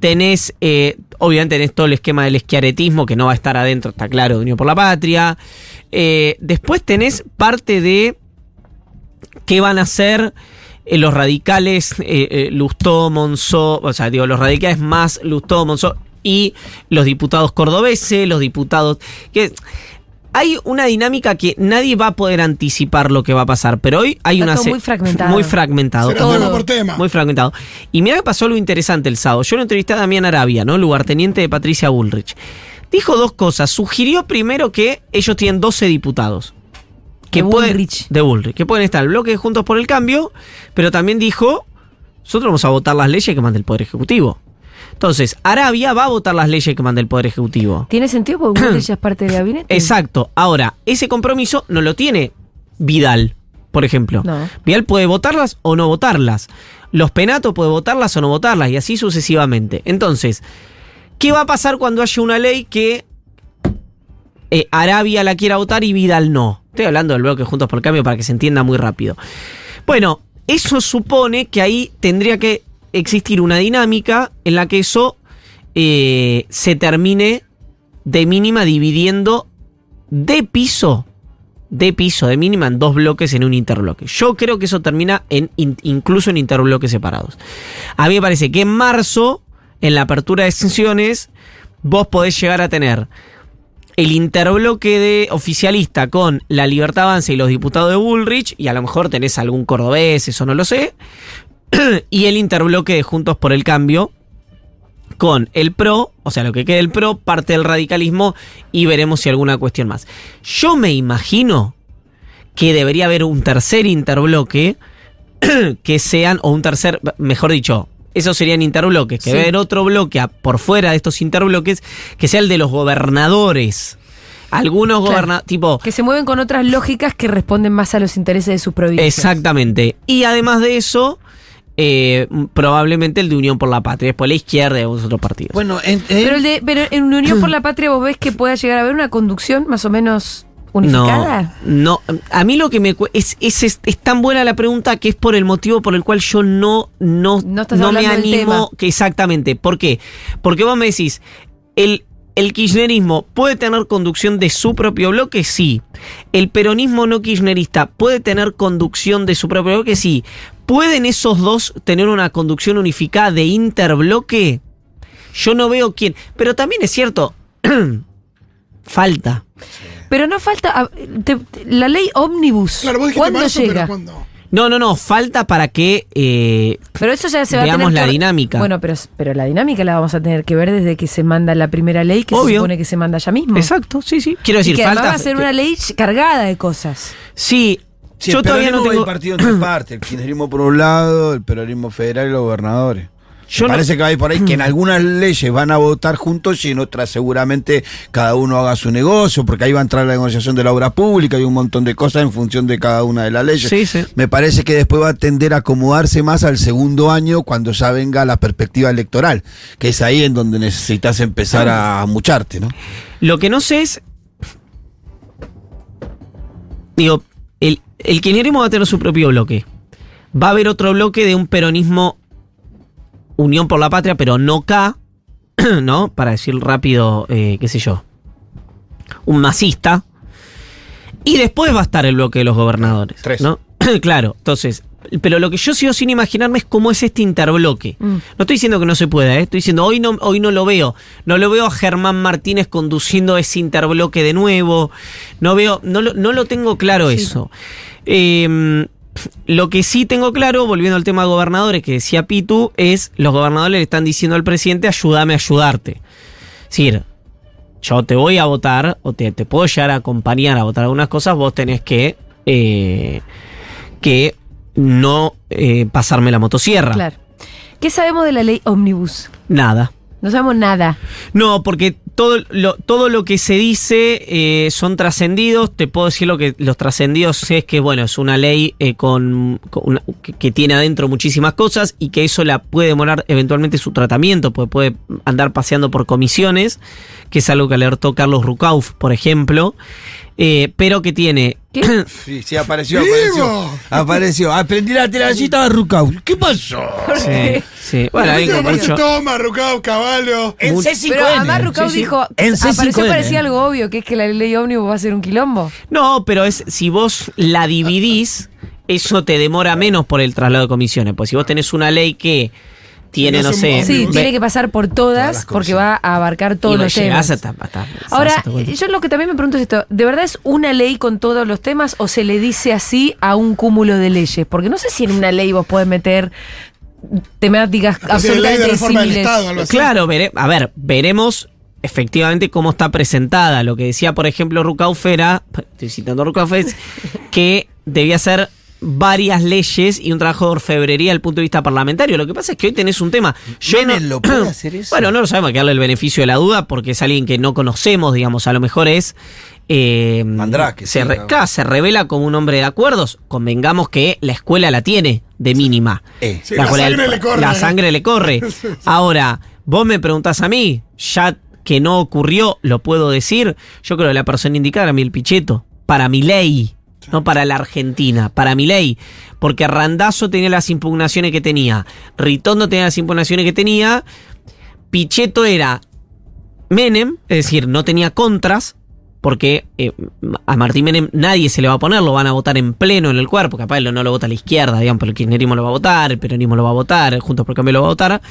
Tenés, eh, obviamente tenés todo el esquema del esquiaretismo que no va a estar adentro, está claro, de Unión por la Patria. Eh, después tenés parte de qué van a hacer eh, los radicales eh, eh, Lustó, Monzó, o sea, digo, los radicales más Lustó, Monzó y los diputados cordobeses, los diputados... que hay una dinámica que nadie va a poder anticipar lo que va a pasar, pero hoy hay Está una... muy fragmentado. Muy fragmentado. Será Todo tema por tema. Muy fragmentado. Y mira que pasó algo interesante el sábado. Yo lo entrevisté a Damián Arabia, ¿no? Lugarteniente de Patricia Bullrich. Dijo dos cosas. Sugirió primero que ellos tienen 12 diputados. Que De pueden- Bullrich. De Bullrich. Que pueden estar el bloque Juntos por el Cambio, pero también dijo, nosotros vamos a votar las leyes que manda el Poder Ejecutivo. Entonces, Arabia va a votar las leyes que manda el Poder Ejecutivo. ¿Tiene sentido? Porque Bullrich ya es parte del gabinete. Exacto. Ahora, ese compromiso no lo tiene Vidal, por ejemplo. No. Vidal puede votarlas o no votarlas. Los Penatos puede votarlas o no votarlas y así sucesivamente. Entonces, ¿qué va a pasar cuando haya una ley que eh, Arabia la quiera votar y Vidal no? Estoy hablando del bloque Juntos por el Cambio para que se entienda muy rápido. Bueno, eso supone que ahí tendría que existir una dinámica en la que eso eh, se termine de mínima dividiendo de piso, de piso, de mínima en dos bloques en un interbloque. Yo creo que eso termina en in- incluso en interbloques separados. A mí me parece que en marzo, en la apertura de sesiones, vos podés llegar a tener el interbloque de oficialista con la Libertad Avanza y los diputados de Bullrich, y a lo mejor tenés algún cordobés, eso no lo sé, y el interbloque de Juntos por el Cambio con el PRO, o sea, lo que quede el PRO, parte del radicalismo y veremos si alguna cuestión más. Yo me imagino que debería haber un tercer interbloque que sean, o un tercer, mejor dicho, esos serían interbloques, que Sí. debe haber otro bloque a- por fuera de estos interbloques que sea el de los gobernadores. Algunos Claro. gobernadores, tipo, Que se mueven con otras lógicas que responden más a los intereses de sus provincias. Exactamente. Y además de eso, eh, probablemente el de Unión por la Patria, después la izquierda y algunos otros partidos. Bueno, en, en- Pero, el de, pero en Unión por la Patria, ¿vos ves que pueda llegar a haber una conducción más o menos unificada? No, no. A mí lo que me es, es, es, es tan buena la pregunta que es por el motivo por el cual yo no, no, No me animo. Que exactamente. ¿Por qué? Porque vos me decís, el, el kirchnerismo puede tener conducción de su propio bloque, sí. El peronismo no kirchnerista puede tener conducción de su propio bloque, sí. ¿Pueden esos dos tener una conducción unificada de interbloque? Yo no veo quién. Pero también es cierto, falta. Pero no falta. a- te- te- la ley ómnibus. Claro, vos ¿Cuándo marzo, llega? pero ¿cuándo? No, no, no, falta para que eh, Pero eso ya se va a Veamos tener que la or- dinámica. Bueno, pero, pero la dinámica la vamos a tener que ver desde que se manda la primera ley, que se Obvio. supone que se manda ya mismo. Exacto, sí, sí. Quiero Y decir, que falta. va a ser una ley cargada de cosas. Sí, Sí, yo el todavía no tengo. dividido en tres partes. El kirchnerismo por un lado, el peronismo federal y los gobernadores. Yo Me no- parece que va a ir por ahí que en algunas leyes van a votar juntos y en otras seguramente cada uno haga su negocio, porque ahí va a entrar la negociación de la obra pública y un montón de cosas en función de cada una de las leyes. Sí, sí. Me parece que después va a tender a acomodarse más al segundo año cuando ya venga la perspectiva electoral, que es ahí en donde necesitas empezar a mucharte, ¿no? Lo que no sé es. Digo, el, el kirchnerismo va a tener su propio bloque. Va a haber otro bloque de un peronismo Unión por la Patria, pero no K, ¿no? Para decir rápido, eh, qué sé yo. Un masista. Y después va a estar el bloque de los gobernadores. Tres. ¿no? claro, entonces. Pero lo que yo sigo sin imaginarme es cómo es este interbloque. Mm. No estoy diciendo que no se pueda, ¿eh? estoy diciendo hoy no, hoy no lo veo. No lo veo a Germán Martínez conduciendo ese interbloque de nuevo. No veo, no lo, no lo tengo claro eso. Eh, lo que sí tengo claro, volviendo al tema de gobernadores que decía Pitu, es los gobernadores le están diciendo al presidente, ayúdame a ayudarte. Es decir, yo te voy a votar o te, te puedo llegar a acompañar a votar algunas cosas, vos tenés que, eh, que no eh, pasarme la motosierra. Claro. ¿Qué sabemos de la ley ómnibus? Nada. No sabemos nada. No, porque todo lo, todo lo que se dice eh, son trascendidos. Te puedo decir lo que los trascendidos es que, bueno, es una ley eh, con, que, que tiene adentro muchísimas cosas y que eso la puede demorar eventualmente su tratamiento, porque puede andar paseando por comisiones, que es algo que alertó Carlos Rucauf, por ejemplo, eh, pero que tiene... ¿Qué? Sí, sí, apareció, apareció. Apareció. Aprendí la telacita de Rucau. ¿Qué pasó? Sí, sí. Bueno, con aparece mucho- Toma, Rucao, Caballo. En Mu- C5N. Pero además Rucau Sí, sí. dijo, En apareció C5N. parecía algo obvio, que es que la ley ómnibus va a ser un quilombo. No, pero es si vos la dividís, eso te demora menos por el traslado de comisiones. Pues si vos tenés una ley que tiene, No sé. Sí, Ve- tiene que pasar por Todas porque va a abarcar todos y los temas. hasta- hasta- hasta- Ahora, hasta- hasta- yo lo que también me pregunto es esto, ¿de verdad es una ley con todos los temas o se le dice así a un cúmulo de leyes? Porque no sé si en una ley vos podés meter temáticas absolutamente así. Claro, vere- a ver, veremos efectivamente cómo está presentada. Lo que decía, por ejemplo, Rucauf era, estoy citando a que debía ser varias leyes y un trabajo de orfebrería desde el punto de vista parlamentario. Lo que pasa es que hoy tenés un tema. Yo no- lo puede hacer eso. Bueno, no lo sabemos, hay que darle el beneficio de la duda porque es alguien que no conocemos, digamos, a lo mejor es... Eh, Mandrake, se, sí, re- ¿no? claro, se revela como un hombre de acuerdos. Convengamos que la escuela la tiene de mínima. Eh. Sí, la del- sangre le corre. La sangre le corre. Ahora, vos me preguntás a mí, ya que no ocurrió, lo puedo decir. Yo creo que la persona indicada era Mil Pichetto. Para mi ley. No para la Argentina, para mi ley. Porque Randazo tenía las impugnaciones que tenía. Ritondo tenía las impugnaciones que tenía. Pichetto era Menem, es decir, no tenía contras, porque eh, a Martín Menem nadie se le va a poner, lo van a votar en pleno en el cuerpo, capaz no lo vota la izquierda, digamos, pero el kirchnerismo lo va a votar, el peronismo lo va a votar, Juntos por Cambio lo va a votar,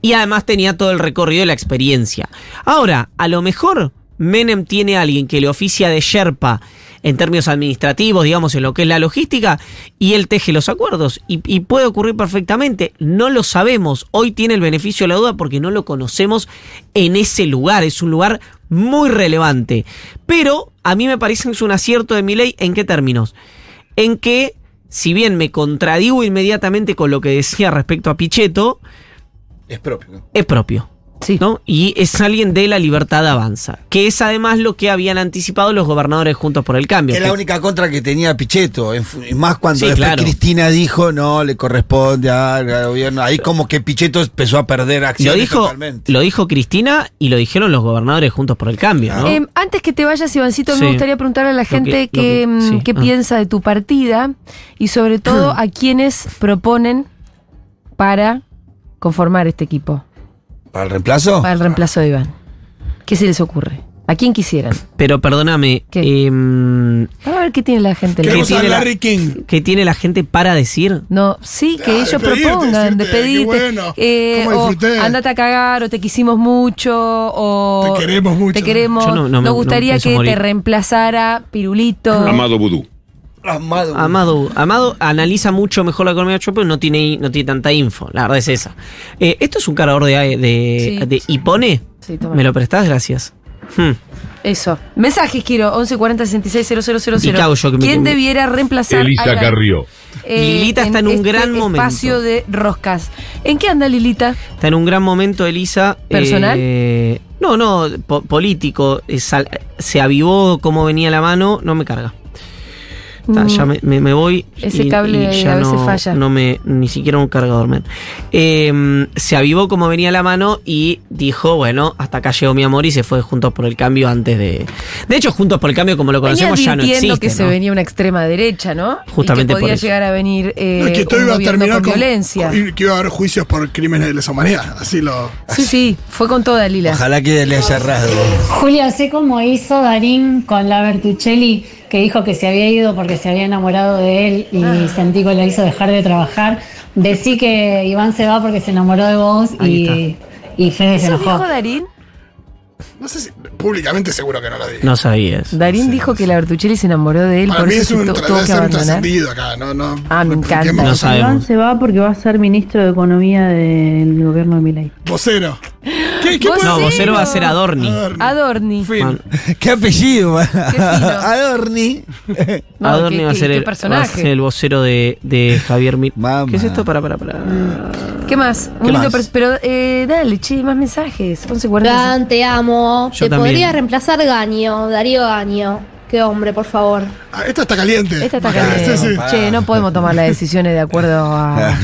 y además tenía todo el recorrido y la experiencia. Ahora, a lo mejor Menem tiene a alguien que le oficia de Sherpa en términos administrativos, digamos, en lo que es la logística, y él teje los acuerdos. Y, y puede ocurrir perfectamente. No lo sabemos. Hoy tiene el beneficio de la duda porque no lo conocemos en ese lugar. Es un lugar muy relevante. Pero a mí me parece que es un acierto de mi ley. ¿En qué términos? En que, si bien me contradigo inmediatamente con lo que decía respecto a Pichetto, Es propio. es propio. Sí. ¿no? Y es alguien de la libertad avanza, que es además lo que habían anticipado los gobernadores juntos por el cambio. Que es la única contra que tenía Pichetto. más cuando Sí, después claro. Cristina dijo no le corresponde al gobierno. Ahí como que Pichetto empezó a perder lo acciones dijo, totalmente. lo dijo Cristina y lo dijeron los gobernadores juntos por el cambio, ¿no? Eh, antes que te vayas, Ivancito, Sí. me gustaría preguntarle a la Lo gente que- qué, lo que- mm, sí, qué ah. piensa de tu partida y sobre todo a quienes proponen para conformar este equipo, ¿Para el reemplazo? para el reemplazo de Iván. ¿Qué se les ocurre? ¿A quién quisieran? Pero perdóname, ¿Qué? em, Vamos a ver qué tiene la gente. Queremos tiene la- King. ¿qué tiene la gente para decir? No, sí, que Ah, ellos despedirte, propongan, qué despedirte. bueno, eh, cómo o andate a cagar, o te quisimos mucho, o. Te queremos mucho. Te queremos. Yo no- no me- Nos no gustaría que morir. te reemplazara Pirulito. Amado Vudú. Amado. Amado, Amado analiza mucho mejor la economía pero no tiene, no tiene tanta info. La verdad es esa. Eh, ¿Esto es un cargador de, de, Sí. de? Sí, toma. ¿Me lo prestás? Gracias. Hmm. Eso. Mensajes quiero, 1140 66 000. Y cago yo que me- ¿Quién me- debiera reemplazar a Elisa la- Carrió. eh, Lilita está en un este gran momento. espacio de roscas. ¿En qué anda Lilita? Está en un gran momento, Elisa. ¿Personal? Eh, no, no, po- político. Es se avivó como venía la mano, no me carga. Ta, Mm. ya me, me- me voy. Ese cable ya a veces no, falla. No me, ni siquiera un cargador, men. Eh, se avivó como venía la mano y dijo, bueno, hasta acá llegó mi amor y se fue Juntos por el Cambio antes de. De hecho, Juntos por el Cambio, como lo Venía conocemos, ya no existe. que se venía una extrema derecha, ¿no? Justamente y que por podía eso. llegar a venir eh, No, es que esto un iba a terminar con con, violencia. con- que iba a haber juicios por crímenes de lesa humanidad. Así lo. Sí, sí, fue con toda Lila. Ojalá que le haya rasgo. Julia, sé cómo hizo Darín con la Bertuccelli, que dijo que se había ido porque se había enamorado de él y Ah. sentí que la hizo dejar de trabajar. Decí que Iván se va porque se enamoró de vos Ahí y, y Fede se ¿Eso dijo enojó. Darín? No sé si. Públicamente seguro que no lo digo. No sabías. Darín dijo que la Bertuccelli se enamoró de él, Para por mí eso es un, tuvo que un abandonar. trascendido acá. No, no. Ah, me encanta. No sabemos. se va porque va a ser ministro de Economía del gobierno de Milei. Vocero. ¿Qué, qué Vocero. No, vocero va a ser Adorni. Adorni. Adorni. ¿Qué apellido? Qué. Adorni. No, Adorni qué- va, a qué- ser qué el, va a ser el vocero de, de Javier Mir. ¿Qué es esto? Para, para, para. ¿Qué más? Un ¿Qué lindo más? Pero eh, dale, che, más mensajes. 11.40. Dan, te amo. Yo te también. podría reemplazar Gaño, Darío Gaño. Qué hombre, por favor. Ah, esta está caliente. Esta está caliente. sí, sí. Che, no podemos tomar las decisiones de acuerdo a,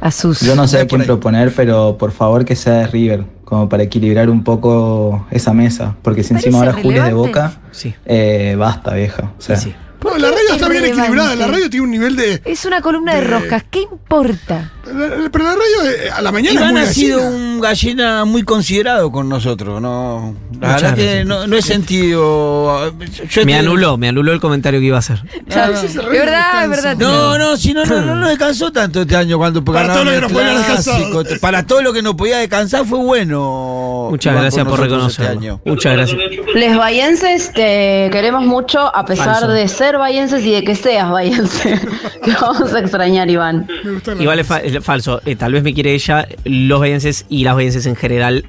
a sus. Yo no sé a quién proponer, pero por favor que sea de River, como para equilibrar un poco esa mesa. Porque si encima ahora Julia es de? Boca, Sí. eh, basta, vieja. O sea, Sí. No, la radio está bien relevante? equilibrada. La radio tiene un nivel de. Es una columna de de- roscas. ¿Qué importa? La- Pero la radio eh, a la mañana es Iván muy ha sido gallina. un gallina muy considerado con nosotros, ¿no? La verdad que no, no he sentido. yo Me te- anuló, me anuló el comentario que iba a hacer. A veces se Es verdad, es verdad. No, no, si no, no, no, no descansó tanto este año cuando Para todo lo que el nos podía descansar. Para todo lo que nos podía descansar fue bueno. Muchas Iván, gracias por nosotros este año. Muchas gracias. Les bayenses te queremos mucho a pesar Falso. de ser bayenses y de que seas bayense. Te vamos a extrañar, Iván. Me gusta la- Igual es falso. Eh, tal vez me quiere ella, los bayenses y las bayenses en general.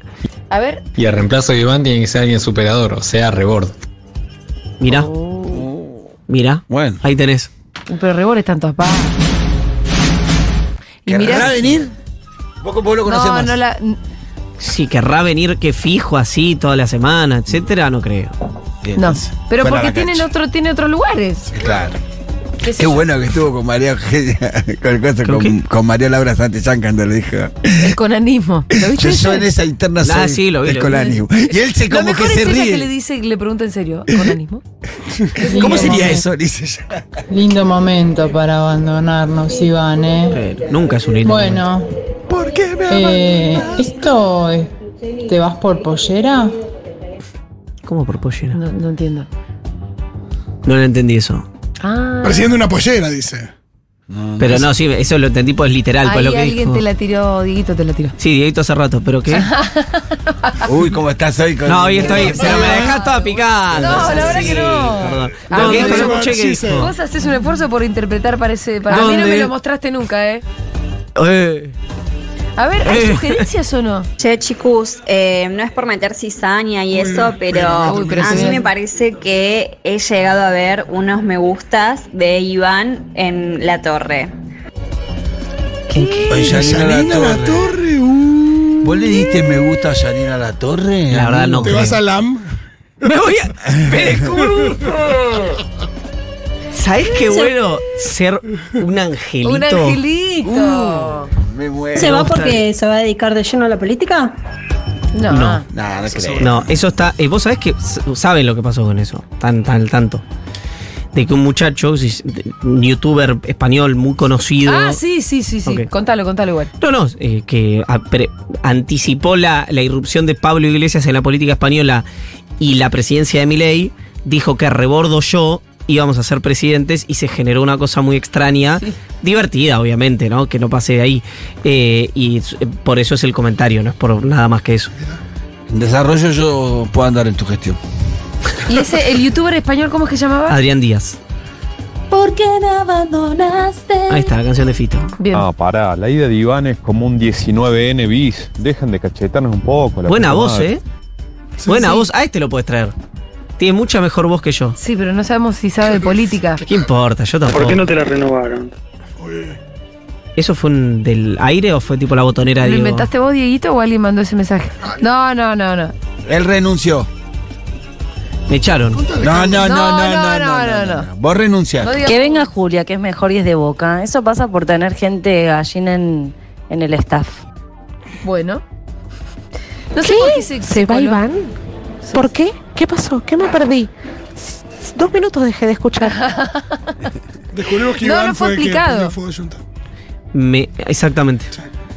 A ver. Y el reemplazo de Iván tiene que ser alguien superador, o sea, rebord. Mira, Oh. mira. Bueno. Ahí tenés. Pero rebores tantos pa. Y ¿Querrá mirá. venir? Poco vos lo conocés No, más. no la. Si querrá venir que fijo así toda la semana, etcétera, no creo. Bien, No. Pero porque tienen otro, tiene otros lugares. Claro. ¿Qué bueno que estuvo con María Eugenia, con, ¿Con con, qué? con María Laura Santillán cuando le dijo. El conanismo. ¿Lo viste? Yo en esa interna Ah, soy sí, lo vi, el lo vi. colánico. Y él se Lo como que mejor se es ella ríe. que le dice, le pregunta en serio. ¿Conanismo? ¿Cómo sería eso? Dice ella. Lindo momento para abandonarnos, Iván, ¿eh? Pero nunca es un lindo momento. Bueno, ¿Por qué me eh, abandonas? ¿esto es- te vas por pollera? ¿Cómo por pollera? No, no entiendo. No lo entendí eso. Ah. Persiguiendo una pollera, dice. Pero no, sí, eso lo entendí pues literal, Ahí pues lo que alguien dijo. te la tiró, Dieguito te la tiró. Sí, Dieguito hace rato, pero ¿qué? Uy, ¿cómo estás hoy? Con No, hoy estoy, pero me dejás toda picada. No, la verdad Sí, que no. Perdón. Ah, No, bien, dijo, no bien. escuché que Sí, dijo. Vos haces un esfuerzo por interpretar para ese. Para mí no ¿Dónde? me lo mostraste nunca, ¿eh? Eh, A ver, ¿hay Eh. sugerencias o no? Che, chicos, eh, no es por meter cizaña y eso, pero, Uy, pero a mí me parece que he llegado a ver unos me gustas de Iván en la torre. Ay, Yanina Yanina La La Torre. Torre, uh. ¿Vos le diste me gusta a Yanina La Torre? La verdad, no Te creo. vas a LAM. Me voy a. ¡Me descubro! ¿Sabés qué bueno ser un angelito? Un angelito. Me muero. ¿Se va porque se va a dedicar de lleno a la política? no. No. Nah, no creo. No, eso está. eh, Vos sabés que saben lo que pasó con eso. Tan, tan, tanto. De que un muchacho, un youtuber español muy conocido. Ah, sí, sí, sí, sí. Ok. Contalo, contalo igual. No, no, eh, que a- pre- anticipó la, la irrupción de Pablo Iglesias en la política española y la presidencia de Milei dijo que rebordo yo íbamos a ser presidentes y se generó una cosa muy extraña, divertida obviamente, ¿no? Que no pase de ahí. Eh, y eh, por eso es el comentario, no es por nada más que eso. En desarrollo yo puedo andar en tu gestión. ¿Y ese, el youtuber español, cómo es que se llamaba? Adrián Díaz. ¿Por qué me abandonaste? Ahí está, la canción de Fito. Bien. Ah, pará, la ida de Iván es como un 19N bis. Dejen de cachetarnos un poco. la Buena voz, madre. ¿eh? Buena voz. A este lo puedes traer. Tiene mucha mejor voz que yo. Sí, pero no sabemos si sabe de política. ¿Qué importa? Yo tampoco. ¿Por qué no te la renovaron? ¿Eso fue un del aire o fue tipo la botonera de ¿Lo inventaste vos, Dieguito, o alguien mandó ese mensaje? No, no, no, no. Él renunció. Me echaron. No, no, no, no, no, no, no, no. Vos renunciaste. Que venga Julia, que es mejor y es de boca. Eso pasa por tener gente gallina en, en el staff. Bueno. No sé por qué se, ¿Se va Iván? ¿Por qué? ¿Qué pasó? ¿Qué me perdí? Dos minutos dejé de escuchar. Descubrimos que No, Iván no fue fue que explicado. de. Me, exactamente.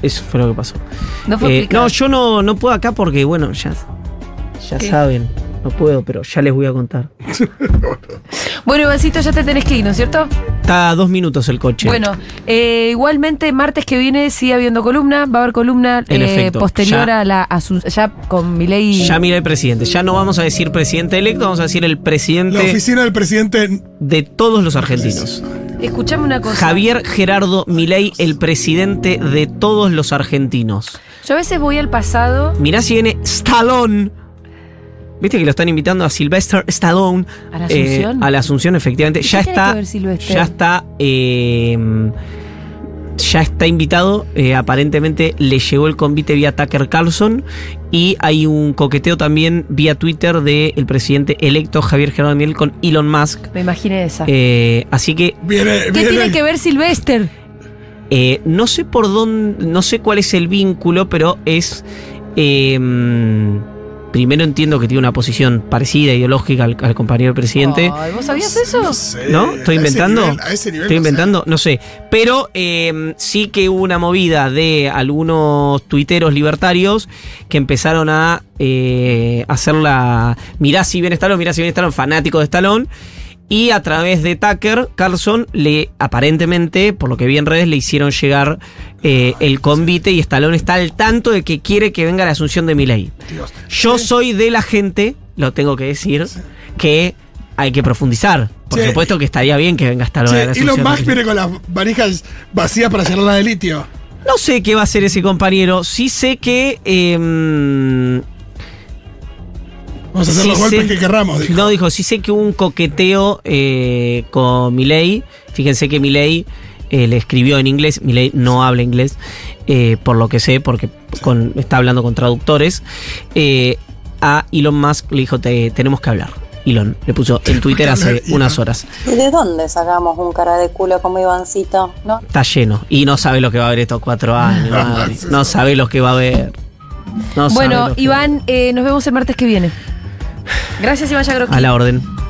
Eso fue lo que pasó. No fue Eh, explicado. no, yo no, no puedo acá porque, bueno, ya, ya ¿Qué? saben. No puedo, pero ya les voy a contar. Bueno, Ivancito, ya te tenés que ir, ¿no es cierto? Está a dos minutos el coche. Bueno, eh, igualmente martes que viene sigue habiendo columna, va a haber columna En eh, efecto, posterior ya- a la asun- ya con mi ley. Ya mira el presidente. Ya no vamos a decir presidente electo, vamos a decir el La presidente oficina del presidente. de todos los argentinos. Escuchame una cosa. Javier Gerardo Milei, el presidente de todos los argentinos. Yo a veces voy al pasado. Mirá si viene Stallone. Viste que lo están invitando a Sylvester Stallone. ¿A la Asunción? Eh, a la Asunción, efectivamente. ¿Y Ya está. que ver Sylvester? Ya está. eh, ya está invitado. eh, aparentemente le llegó el convite vía Tucker Carlson. Y hay un coqueteo también vía Twitter del presidente electo Javier Gerardo Milei con Elon Musk. Me imaginé esa. Eh, así que Viene, ¿Qué viene- tiene que ver Sylvester? eh, no sé por dónde, no sé cuál es el vínculo, pero es. eh, primero entiendo que tiene una posición parecida ideológica al, al compañero presidente. Ay, ¿Vos sabías eso? No sé, ¿No? a ¿Estoy ese inventando? nivel- a ese nivel ¿Estoy no sé. inventando? No sé. Pero eh, sí que hubo una movida de algunos tuiteros libertarios que empezaron a eh, hacer la. Mirá si viene Stallone, mirá si viene Stallone, fanático de Stallone. Y a través de Tucker Carlson, le aparentemente, por lo que vi en redes, le hicieron llegar eh, el convite y Stallone está al tanto de que quiere que venga la asunción de Milei. Yo soy de la gente, lo tengo que decir, que hay que profundizar. Por supuesto que estaría bien que venga Stallone a la asunción. Elon Musk viene con las manijas vacías para llenarla de litio. No sé qué va a hacer ese compañero. Sí sé que. eh, Vamos a hacer sí los golpes sé- que querramos. dijo. No, dijo, sí sé que hubo un coqueteo eh, con Milei. Fíjense que Milei eh, le escribió en inglés. Milei no habla inglés, eh, por lo que sé, porque con- está hablando con traductores. Eh, a Elon Musk le dijo, "Te- tenemos que hablar. Elon le puso en Twitter hace unas horas. ¿Y de dónde sacamos un cara de culo como Ivancito? ¿No? Está lleno. Y no sabe lo que va a haber estos cuatro años. No sabe lo que va a haber. No bueno, Iván, eh, nos vemos el martes que viene. Gracias, Iván Yagroski. A la orden.